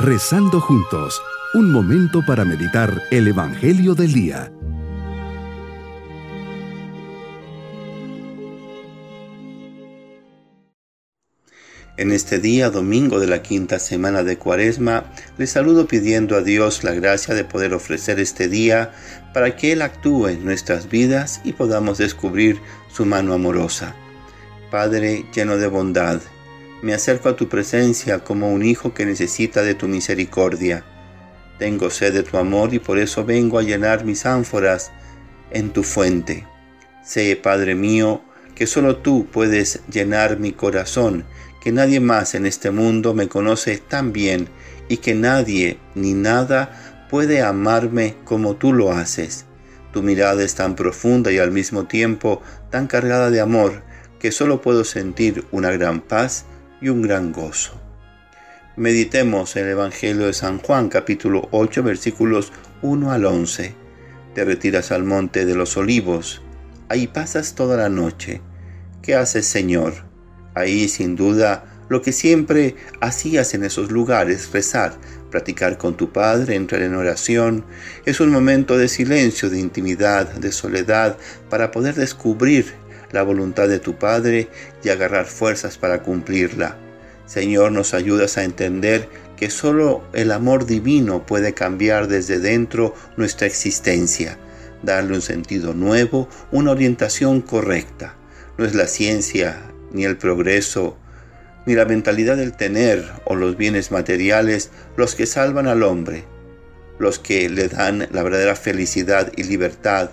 Rezando juntos, un momento para meditar el Evangelio del Día. En este día, domingo de la quinta semana de Cuaresma, les saludo pidiendo a Dios la gracia de poder ofrecer este día para que Él actúe en nuestras vidas y podamos descubrir su mano amorosa. Padre lleno de bondad, me acerco a tu presencia como un hijo que necesita de tu misericordia. Tengo sed de tu amor y por eso vengo a llenar mis ánforas en tu fuente. Sé, Padre mío, que solo tú puedes llenar mi corazón, que nadie más en este mundo me conoce tan bien y que nadie ni nada puede amarme como tú lo haces. Tu mirada es tan profunda y al mismo tiempo tan cargada de amor que solo puedo sentir una gran paz y un gran gozo. Meditemos el Evangelio de San Juan capítulo 8 versículos 1 al 11. Te retiras al monte de los olivos, ahí pasas toda la noche. ¿Qué haces Señor? Ahí sin duda lo que siempre hacías en esos lugares, rezar, practicar con tu Padre, entrar en oración, es un momento de silencio, de intimidad, de soledad, para poder descubrir la voluntad de tu Padre y agarrar fuerzas para cumplirla. Señor, nos ayudas a entender que solo el amor divino puede cambiar desde dentro nuestra existencia, darle un sentido nuevo, una orientación correcta. No es la ciencia, ni el progreso, ni la mentalidad del tener o los bienes materiales los que salvan al hombre, los que le dan la verdadera felicidad y libertad.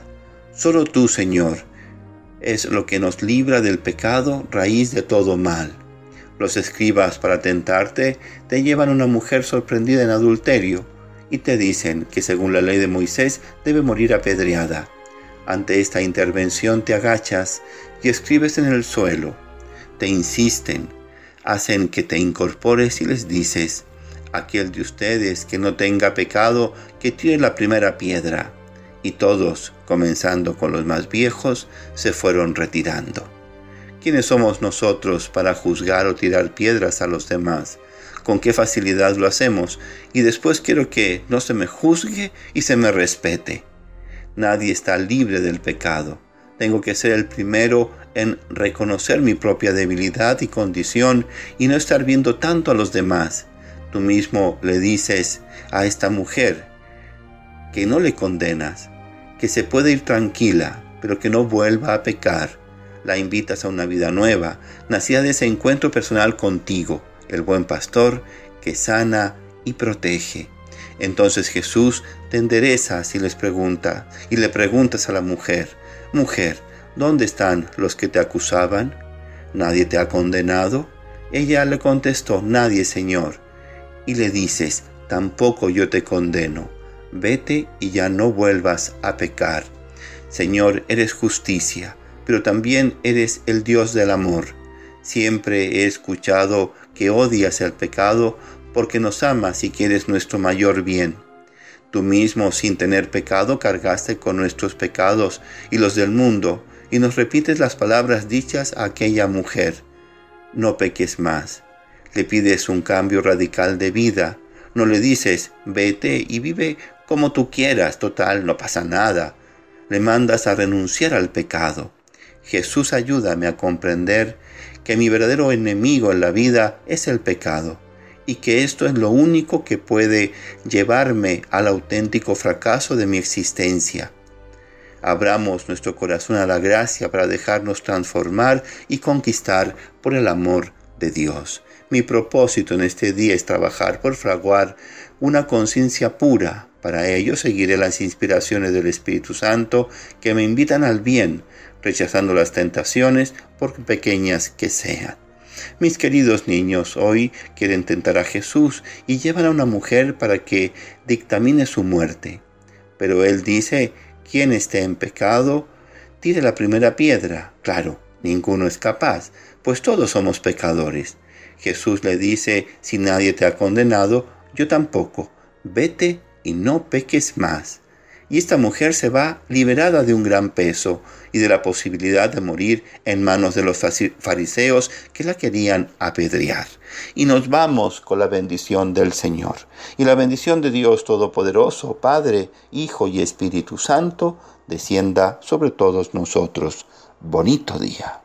Solo tú, Señor, es lo que nos libra del pecado, raíz de todo mal. Los escribas para tentarte te llevan una mujer sorprendida en adulterio y te dicen que según la ley de Moisés debe morir apedreada. Ante esta intervención te agachas y escribes en el suelo. Te insisten, hacen que te incorpores y les dices, aquel de ustedes que no tenga pecado, que tire la primera piedra y todos, comenzando con los más viejos, se fueron retirando. ¿Quiénes somos nosotros para juzgar o tirar piedras a los demás? ¿Con qué facilidad lo hacemos? Y después quiero que no se me juzgue y se me respete. Nadie está libre del pecado. Tengo que ser el primero en reconocer mi propia debilidad y condición y no estar viendo tanto a los demás. Tú mismo le dices a esta mujer que no le condenas, que se puede ir tranquila, pero que no vuelva a pecar. La invitas a una vida nueva, nacida de ese encuentro personal contigo, el buen pastor que sana y protege. Entonces Jesús te endereza y les pregunta, y le preguntas a la mujer, Mujer, ¿dónde están los que te acusaban? ¿Nadie te ha condenado? Ella le contestó, Nadie, Señor. Y le dices, Tampoco yo te condeno vete y ya no vuelvas a pecar. Señor, eres justicia, pero también eres el Dios del amor. Siempre he escuchado que odias el pecado porque nos amas y quieres nuestro mayor bien. Tú mismo, sin tener pecado, cargaste con nuestros pecados y los del mundo, y nos repites las palabras dichas a aquella mujer. No peques más. Le pides un cambio radical de vida. No le dices, vete y vive como tú quieras, total, no pasa nada. Le mandas a renunciar al pecado. Jesús ayúdame a comprender que mi verdadero enemigo en la vida es el pecado y que esto es lo único que puede llevarme al auténtico fracaso de mi existencia. Abramos nuestro corazón a la gracia para dejarnos transformar y conquistar por el amor de Dios. Mi propósito en este día es trabajar por fraguar una conciencia pura, para ello seguiré las inspiraciones del Espíritu Santo que me invitan al bien, rechazando las tentaciones por pequeñas que sean. Mis queridos niños hoy quieren tentar a Jesús y llevan a una mujer para que dictamine su muerte. Pero él dice, quien esté en pecado, tire la primera piedra. Claro, ninguno es capaz, pues todos somos pecadores. Jesús le dice, si nadie te ha condenado, yo tampoco. Vete y no peques más. y esta mujer se va liberada de un gran peso y de la posibilidad de morir en manos de los fariseos que la querían apedrear. Y nos vamos con la bendición del Señor. Y la bendición de Dios Todopoderoso, Padre, Hijo y Espíritu Santo, descienda sobre todos nosotros. Bonito día.